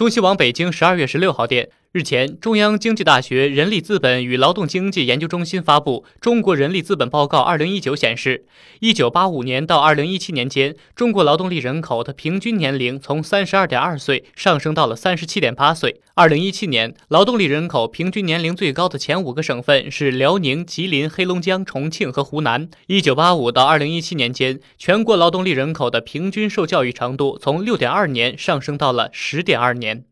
中新网北京十二月十六号电。日前，中央经济大学人力资本与劳动经济研究中心发布《中国人力资本报告（二零一九）》，显示，一九八五年到二零一七年间，中国劳动力人口的平均年龄从三十二点二岁上升到了三十七点八岁。二零一七年，劳动力人口平均年龄最高的前五个省份是辽宁、吉林、黑龙江、重庆和湖南。一九八五到二零一七年间，全国劳动力人口的平均受教育程度从六点二年上升到了十点二年。